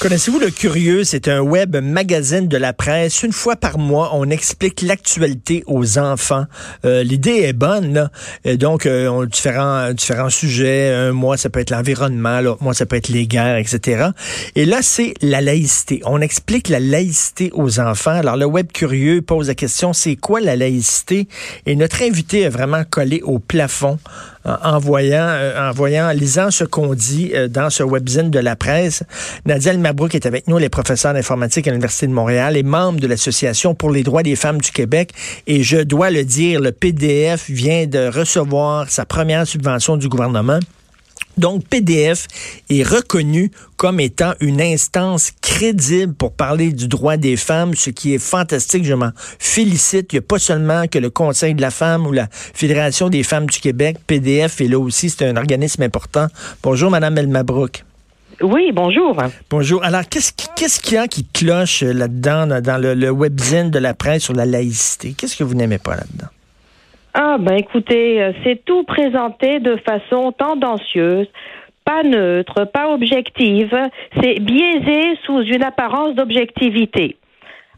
Connaissez-vous Le Curieux? C'est un web magazine de la presse. Une fois par mois, on explique l'actualité aux enfants. Euh, l'idée est bonne. Et donc, euh, on a différents, différents sujets. Un mois, ça peut être l'environnement. L'autre mois, ça peut être les guerres, etc. Et là, c'est la laïcité. On explique la laïcité aux enfants. Alors, le web Curieux pose la question, c'est quoi la laïcité? Et notre invité est vraiment collé au plafond en voyant, euh, en voyant, en lisant ce qu'on dit euh, dans ce webzine de la presse. Nadia Mabrouk est avec nous, les professeurs d'informatique à l'Université de Montréal et membre de l'Association pour les droits des femmes du Québec. Et je dois le dire, le PDF vient de recevoir sa première subvention du gouvernement. Donc, PDF est reconnu comme étant une instance crédible pour parler du droit des femmes, ce qui est fantastique. Je m'en félicite. Il n'y a pas seulement que le Conseil de la femme ou la Fédération des femmes du Québec. PDF est là aussi. C'est un organisme important. Bonjour, Madame Elmabrook. Oui, bonjour. Bonjour. Alors, qu'est-ce qu'il y a qui cloche là-dedans, dans le, le webzine de la presse sur la laïcité? Qu'est-ce que vous n'aimez pas là-dedans? Ah ben écoutez, euh, c'est tout présenté de façon tendancieuse, pas neutre, pas objective, c'est biaisé sous une apparence d'objectivité.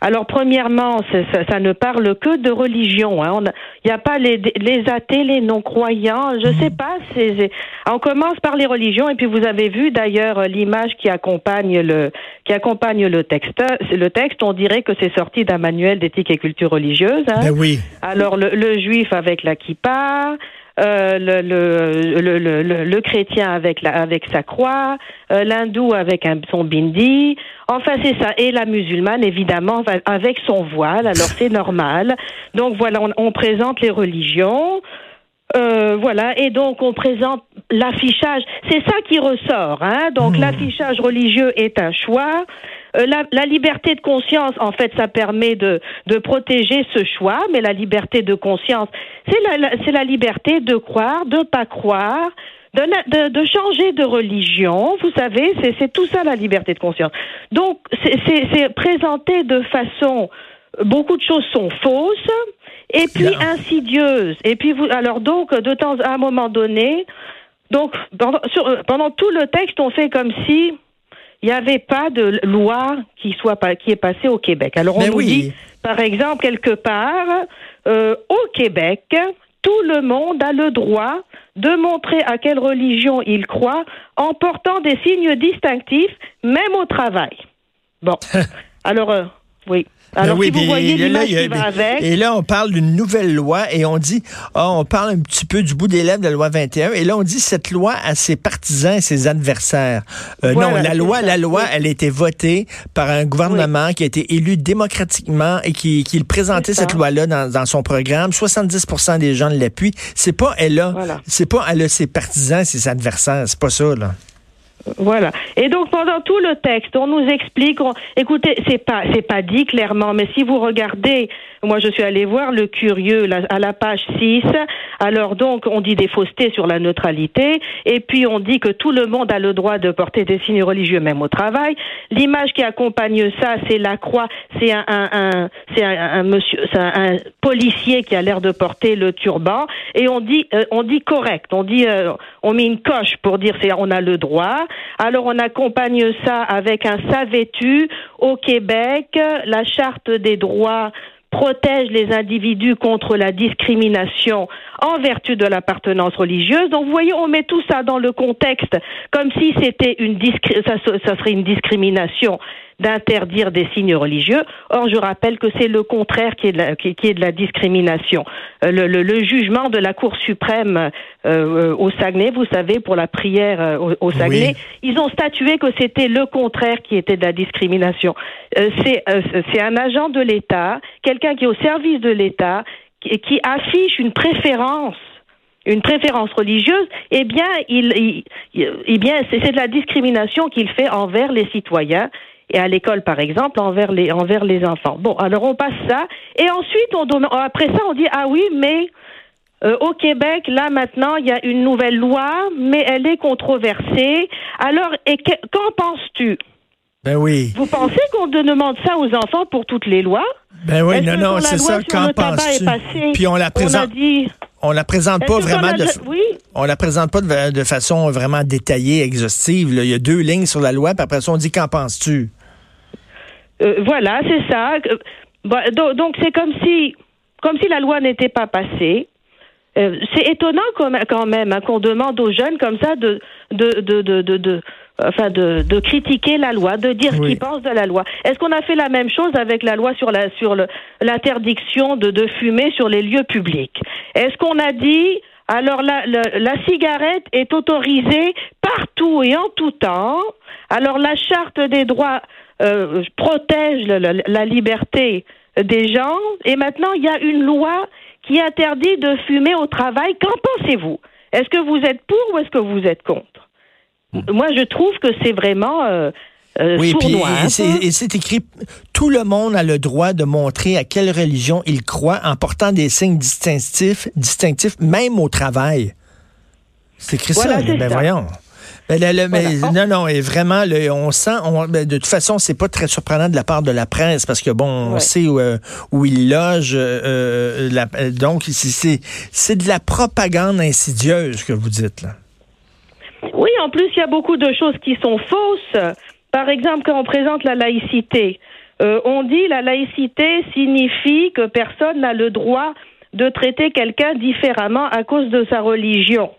Alors, premièrement, ça, ça, ne parle que de religion. Hein. Il n'y a pas les, les, athées, les non-croyants. Je ne sais pas. c'est on commence par les religions, et puis vous avez vu d'ailleurs l'image qui accompagne le qui accompagne le texte. Le texte, on dirait que c'est sorti d'un manuel d'éthique et culture religieuse. Hein. Ben oui. Alors, le, le juif avec la kippa, le, le, le, le, chrétien avec, la, avec sa croix, euh, l'hindou avec un, son bindi. Enfin, c'est ça. Et la musulmane, évidemment, avec son voile. Alors, c'est normal. Donc, voilà, on, on présente les religions. Euh, voilà, et donc on présente l'affichage. C'est ça qui ressort. Hein? Donc hmm. l'affichage religieux est un choix. Euh, la, la, liberté de conscience, en fait, ça permet de, de protéger ce choix, mais la liberté de conscience, c'est la, c'est la liberté de croire, de pas croire, de, de, de, changer de religion, vous savez, c'est tout ça la liberté de conscience. Donc, c'est présenté de façon, beaucoup de choses sont fausses, et puis insidieuses. Et puis, vous, alors donc, de temps à un moment donné, donc pendant, sur, pendant tout le texte, on fait comme si il n'y avait pas de loi qui soit qui est passée au Québec. Alors on nous dit, par exemple, quelque part, euh, au Québec, tout le monde a le droit de montrer à quelle religion il croit en portant des signes distinctifs, même au travail. Bon. Alors, euh, oui. Alors, si vous voyez l'image qui va avec... Et là, on parle d'une nouvelle loi et on dit, ah, on parle un petit peu du bout des lèvres de la loi 21. Et là, on dit, cette loi a ses partisans et ses adversaires. Euh, non, la loi, la loi, elle a été votée par un gouvernement qui a été élu démocratiquement et qui, qui présentait cette loi-là dans, dans, son programme. 70% des gens l'appuient. C'est pas elle a, c'est pas elle a ses partisans et ses adversaires. C'est pas ça, là. Voilà. Et donc pendant tout le texte, on nous explique. écoutez, c'est pas c'est pas dit clairement, mais si vous regardez, moi je suis allé voir le curieux à la page 6. Alors donc on dit des faussetés sur la neutralité, et puis on dit que tout le monde a le droit de porter des signes religieux même au travail. L'image qui accompagne ça, c'est la croix. C'est un, c'est un, monsieur, un, policier qui a l'air de porter le turban, et on dit euh, on dit correct. On dit euh, on met une coche pour dire c'est on a le droit. Alors on accompagne ça avec un savais-tu au Québec, la charte des droits protège les individus contre la discrimination en vertu de l'appartenance religieuse. Donc, vous voyez, on met tout ça dans le contexte comme si c'était une ça, ça serait une discrimination d'interdire des signes religieux. Or, je rappelle que c'est le contraire qui est de la, qui, est de la discrimination. Euh, le, le, jugement de la Cour suprême euh, au Saguenay, vous savez, pour la prière euh, au, Saguenay, ils ont statué que c'était le contraire qui était de la discrimination. c'est c'est un agent de l'État, quelqu'un qui est au service de l'État, qui, qui affiche une préférence une préférence religieuse, eh bien, il, il, eh bien, c'est de la discrimination qu'il fait envers les citoyens et à l'école, par exemple, envers les, envers les enfants. Bon, alors on passe ça, et ensuite, on après ça, on dit, ah oui, mais euh, au Québec, là maintenant, il y a une nouvelle loi, mais elle est controversée. Alors, et qu'en penses-tu? Ben oui. Vous pensez qu'on demande ça aux enfants pour toutes les lois? Ben oui, non, non, c'est ça. Qu'en penses-tu? Puis on la présente. On, la présente pas vraiment de. Oui? On la présente pas de, façon vraiment détaillée, exhaustive. Il y a deux lignes sur la loi, puis après ça, on dit qu'en penses-tu? Euh, Voilà, c'est ça. Bah, donc c'est comme si, comme si la loi n'était pas passée. Euh, c'est étonnant quand même hein, qu'on demande aux jeunes comme ça de de de de, de, enfin de, de critiquer la loi, de dire ce qu'ils pensent de la loi. Est-ce qu'on a fait la même chose avec la loi sur la sur l'interdiction de, de fumer sur les lieux publics? Est-ce qu'on a dit alors la, la, cigarette est autorisée partout et en tout temps? Alors la charte des droits euh, protège la, la liberté des gens et maintenant il y a une loi qui interdit de fumer au travail. Qu'en pensez-vous? Est-ce que vous êtes pour ou est-ce que vous êtes contre? Moi, je trouve que c'est vraiment euh, euh oui, hein, et c'est écrit, tout le monde a le droit de montrer à quelle religion il croit en portant des signes distinctifs, distinctifs même au travail. C'est écrit ça. Ben voyons. Mais, Non, non, et vraiment, on sent, ben, de toute façon, c'est pas très surprenant de la part de la presse parce que bon, on sait où, euh, où il loge. Euh, euh, donc, c'est de la propagande insidieuse que vous dites là. Oui, en plus, il y a beaucoup de choses qui sont fausses. Par exemple, quand on présente la laïcité, on dit la laïcité signifie que personne n'a le droit de traiter quelqu'un différemment à cause de sa religion.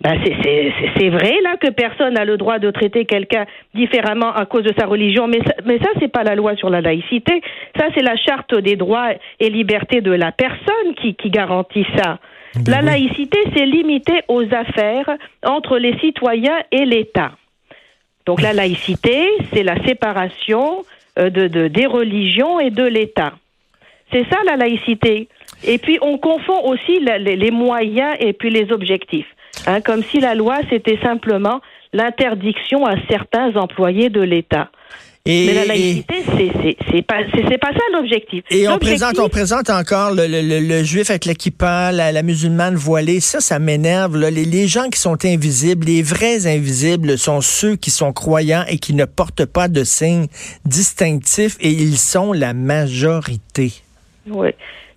Ben c'est vrai là que personne n'a le droit de traiter quelqu'un différemment à cause de sa religion, mais ça, mais ça c'est pas la loi sur la laïcité, ça c'est la charte des droits et libertés de la personne qui, qui garantit ça. Ben la laïcité c'est limité aux affaires entre les citoyens et l'État. Donc la laïcité c'est la séparation euh, de, de, des religions et de l'État. C'est ça la laïcité. Et puis on confond aussi les, les moyens et puis les objectifs. Hein, comme si la loi, c'était simplement l'interdiction à certains employés de l'État. Mais la laïcité, c'est pas, pas ça l'objectif. Et on présente, on présente encore le, le, le, juif avec l'équipement, la, la, musulmane voilée. Ça, ça m'énerve. Les, les gens qui sont invisibles, les vrais invisibles, sont ceux qui sont croyants et qui ne portent pas de signes distinctifs, et ils sont la majorité. Oui.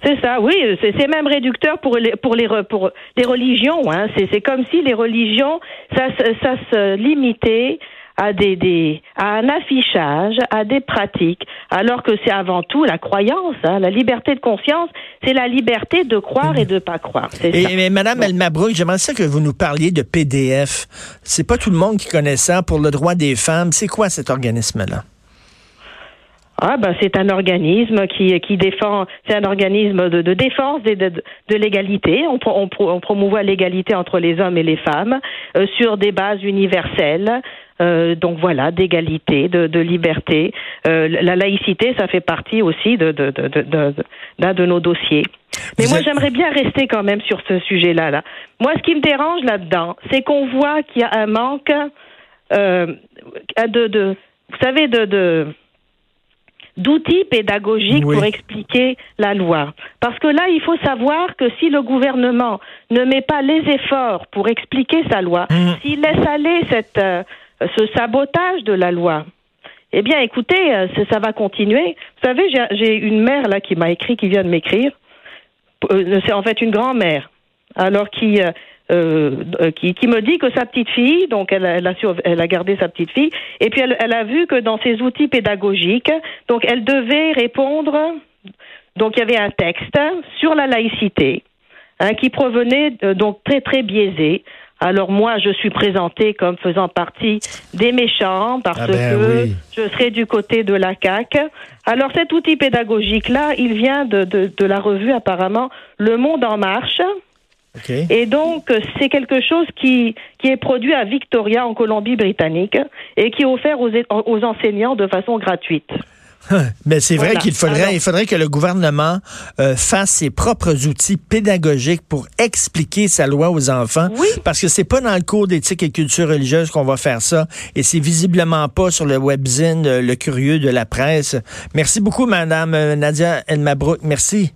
C'est ça, oui, c'est même réducteur pour les pour les pour les religions. Hein. C'est comme si les religions ça, ça se limitait à des, des à un affichage, à des pratiques, alors que c'est avant tout la croyance, hein. la liberté de conscience, c'est la liberté de croire et de pas croire. Et, Mais Madame bon. j'aimerais ça que vous nous parliez de PDF. C'est pas tout le monde qui connaît ça pour le droit des femmes. C'est quoi cet organisme-là? Ah ben c'est un organisme qui qui défend, c'est un organisme de, de défense de, de, de l'égalité. On, on, on, promouvoit l'égalité entre les hommes et les femmes euh, sur des bases universelles. Euh, donc voilà, d'égalité, de, de liberté. Euh, la laïcité, ça fait partie aussi de d'un de, de, de, nos dossiers. Mais moi, j'aimerais bien rester quand même sur ce sujet-là. Là. Moi, ce qui me dérange là-dedans, c'est qu'on voit qu'il y a un manque euh, de, de, vous savez, de, de d'outils pédagogiques pour expliquer la loi. Parce que là, il faut savoir que si le gouvernement ne met pas les efforts pour expliquer sa loi, mmh. s'il laisse aller cette, euh, ce sabotage de la loi, eh bien, écoutez, euh, ça va continuer. Vous savez, j'ai une mère là qui m'a écrit, qui vient de m'écrire. Euh, c'est en fait une grand-mère, alors qui euh, qui, qui, me dit que sa petite fille, donc elle, elle, a, elle a gardé sa petite fille, et puis elle, elle, a vu que dans ses outils pédagogiques, donc elle devait répondre, donc il y avait un texte sur la laïcité, hein, qui provenait euh, donc très très biaisé. Alors moi, je suis présentée comme faisant partie des méchants parce ah ben que je serai du côté de la CAQ. Alors cet outil pédagogique-là, il vient de, de, de la revue apparemment Le Monde en Marche. Et donc, c'est quelque chose qui, qui est produit à Victoria, en Colombie-Britannique, et qui est offert aux, aux enseignants de façon gratuite. Mais c'est vrai Voilà. qu'il faudrait, Alors- il faudrait que le gouvernement euh, fasse ses propres outils pédagogiques pour expliquer sa loi aux enfants. Oui. Parce que c'est pas dans le cours d'éthique et culture religieuse qu'on va faire ça. Et c'est visiblement pas sur le webzine euh, Le Curieux de la presse. Merci beaucoup, Madame euh, Nadia Elmabrook. Merci.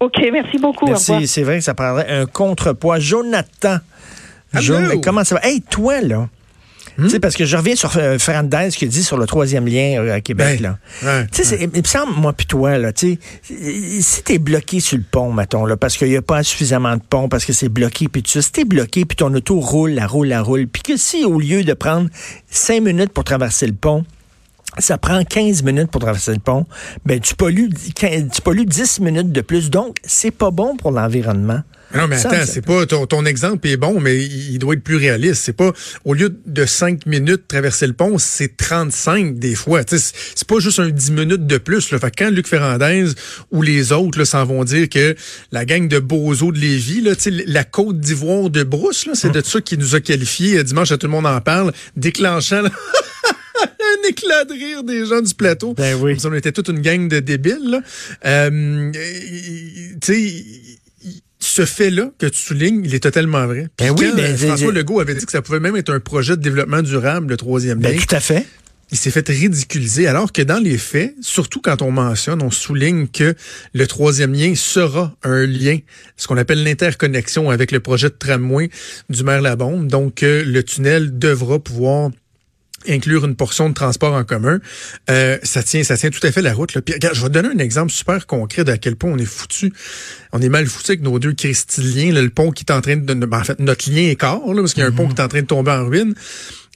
OK, merci beaucoup. Merci. C'est vrai que ça prendrait un contrepoids. Jonathan. Allô? Jo- comment ça va? Hey, toi, là. Tu sais, parce que je reviens sur euh, Fernandez qui dit sur le troisième lien euh, à Québec, Ben, là. ouais, Tu sais, c'est- il me semble, moi puis toi, là, tu sais, si t'es bloqué sur le pont, mettons, là, parce qu'il n'y a pas suffisamment de pont, parce que c'est bloqué, puis tout ça, si t'es bloqué, puis ton auto roule, la roule, la roule, puis que si, au lieu de prendre cinq minutes pour traverser le pont, ça prend 15 minutes pour traverser le pont, ben tu pollues, 15 tu pollues 10 minutes de plus. Donc, c'est pas bon pour l'environnement. Non, mais attends, c'est pas ton, ton exemple est bon, mais il doit être plus réaliste. C'est pas au lieu de 5 minutes traverser le pont, c'est 35 des fois. C'est pas juste un 10 minutes de plus. Là. Fait que quand Luc Ferrandez ou les autres s'en vont dire que la gang de Bozo de Lévis, là, la côte d'Ivoire de Brousse, c'est de ça qui nous a qualifiés euh, dimanche à tout le monde en parle, déclenchant là, un éclat de rire des gens du plateau. Ben oui. Comme si on était toute une gang de débiles. Là. Euh, tu sais, ce fait-là que tu soulignes, il est totalement vrai. Ben oui, ben, François Legault avait dit que ça pouvait même être un projet de développement durable, le troisième Ben, lien. tout à fait. Il s'est fait ridiculiser, alors que dans les faits, surtout quand on mentionne, on souligne que le troisième lien sera un lien, ce qu'on appelle l'interconnexion avec le projet de tramway du maire Labombe. Donc, euh, le tunnel devra pouvoir inclure une portion de transport en commun, euh, ça tient, ça tient tout à fait la route. Là. Puis, regarde, je vais te donner un exemple super concret de à quel point on est foutu. On est mal foutu avec nos deux cristiliens, là, le pont qui est en train de, ben, en fait, notre lien est corps, là, parce qu'il y a un pont qui est en train de tomber en ruine.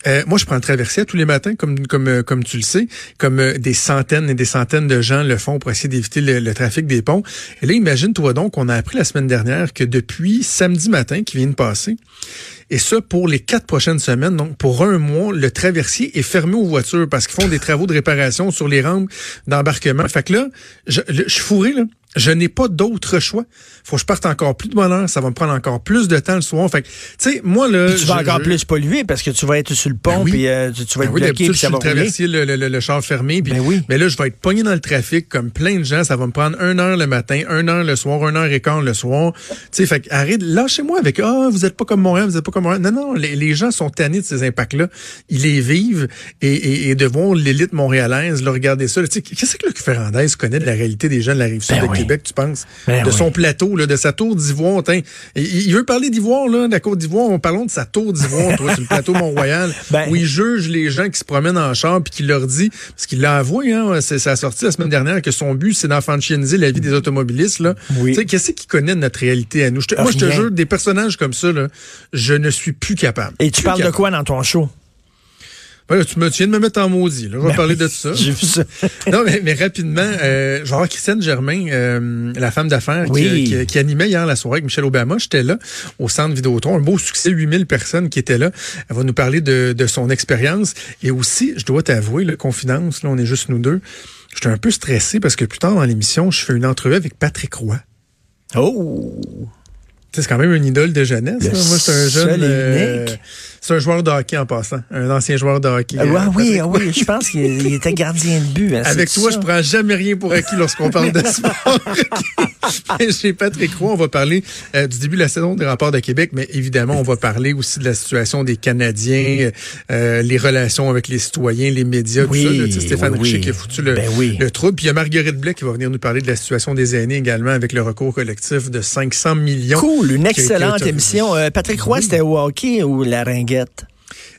Euh, moi, je prends le traversier tous les matins, comme euh, tu le sais, comme euh, des centaines et des centaines de gens le font pour essayer d'éviter le, trafic des ponts. Et là, imagine-toi donc, on a appris la semaine dernière que depuis samedi matin, qui vient de passer, et ça pour les quatre prochaines semaines, donc pour un mois, le traversier est fermé aux voitures parce qu'ils font des travaux de réparation sur les rampes d'embarquement. Fait que là, je, je suis fourré là. Je n'ai pas d'autre choix. Faut que je parte encore plus de bonne heure. Ça va me prendre encore plus de temps le soir. Fait que, tu sais, moi, là. Puis tu vas je- encore je- plus polluer parce que tu vas être sur le pont, Ben oui. puis euh, tu, tu vas ben être oui, bloqué, puis ça va le le, le, le, le char fermé. Puis, Ben oui. Mais là, je vais être pogné dans le trafic comme plein de gens. Ça va me prendre une heure le matin, une heure le soir, une heure et quart le soir. Tu sais, fait que arrête, lâchez-moi avec Ah, vous êtes pas comme Montréal, vous êtes pas comme Montréal. Non, non, les, les gens sont tannés de ces impacts-là. Ils les vivent et, et, et de voir l'élite montréalaise, là, regarder ça. Tu sais, qu'est-ce que Luc Ferrandez connaît de la réalité des gens de la rive sud Ben. Québec, tu penses? Ben de oui. son plateau, là, de sa tour d'ivoire. Il, veut parler d'ivoire, là, de la côte d'ivoire. On parlons de sa tour d'ivoire, toi, sur le plateau Mont-Royal, Ben- où il juge les gens qui se promènent en char puis qui leur dit, parce qu'il l'a avoué, hein, c'est ça a sorti la semaine dernière que son but, c'est d'enfantianiser la vie des automobilistes, là. Oui. Qu'est-ce qu'il connaît de notre réalité à nous? Moi, je te jure, des personnages comme ça, là, je ne suis plus capable. Et tu Plus parles de quoi dans ton show? Ouais, là, tu me tu viens de me mettre en maudit. Là. Je vais Ben parler oui, de ça. J'ai vu ça. non, mais, mais rapidement, euh, je vais avoir Christiane Germain, euh, la femme d'affaires qui- Oui. qui, qui animait hier la soirée avec Michel Obama. J'étais là au centre Vidéotron. Un beau succès, 8000 personnes qui étaient là. Elle va nous parler de, de son expérience. Et aussi, je dois t'avouer, le confidence, là, on est juste nous deux. J'étais un peu stressé parce que plus tard dans l'émission, je fais une entrevue avec Patrick Roy. Oh! C'est quand même une idole de jeunesse. Là. Moi, c'est un jeune. euh, c'est un joueur de hockey en passant. Un ancien joueur de hockey. Ah, euh, oui, ah oui, je pense qu'il il était gardien de but. hein, Avec toi, ça? je prends jamais rien pour acquis lorsqu'on parle de sport. Chez Patrick Roy, on va parler euh, du début de la saison des rapports de Québec, mais évidemment, on va parler aussi de la situation des Canadiens, euh, les relations avec les citoyens, les médias, Oui, tout ça. là. Tu sais, Stéphane oui, Richer qui a foutu le, Ben oui. le trouble. Puis il y a Marguerite Blais qui va venir nous parler de la situation des aînés également avec le recours collectif de 500 millions. Cool, une excellente émission. Euh, Patrick Roy, c'était au hockey ou la ringuette?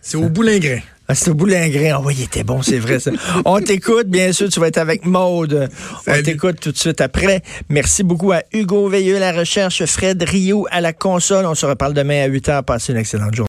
C'est au boulingrin. Ah, c'était au boulingrin. Ah oui, il était bon, c'est vrai ça. On t'écoute, bien sûr, tu vas être avec Maude. On t'écoute tout de suite après. Merci beaucoup à Hugo Veilleux à la recherche, Fred Rio à la console. On se reparle demain à 8 h. Passez une excellente journée.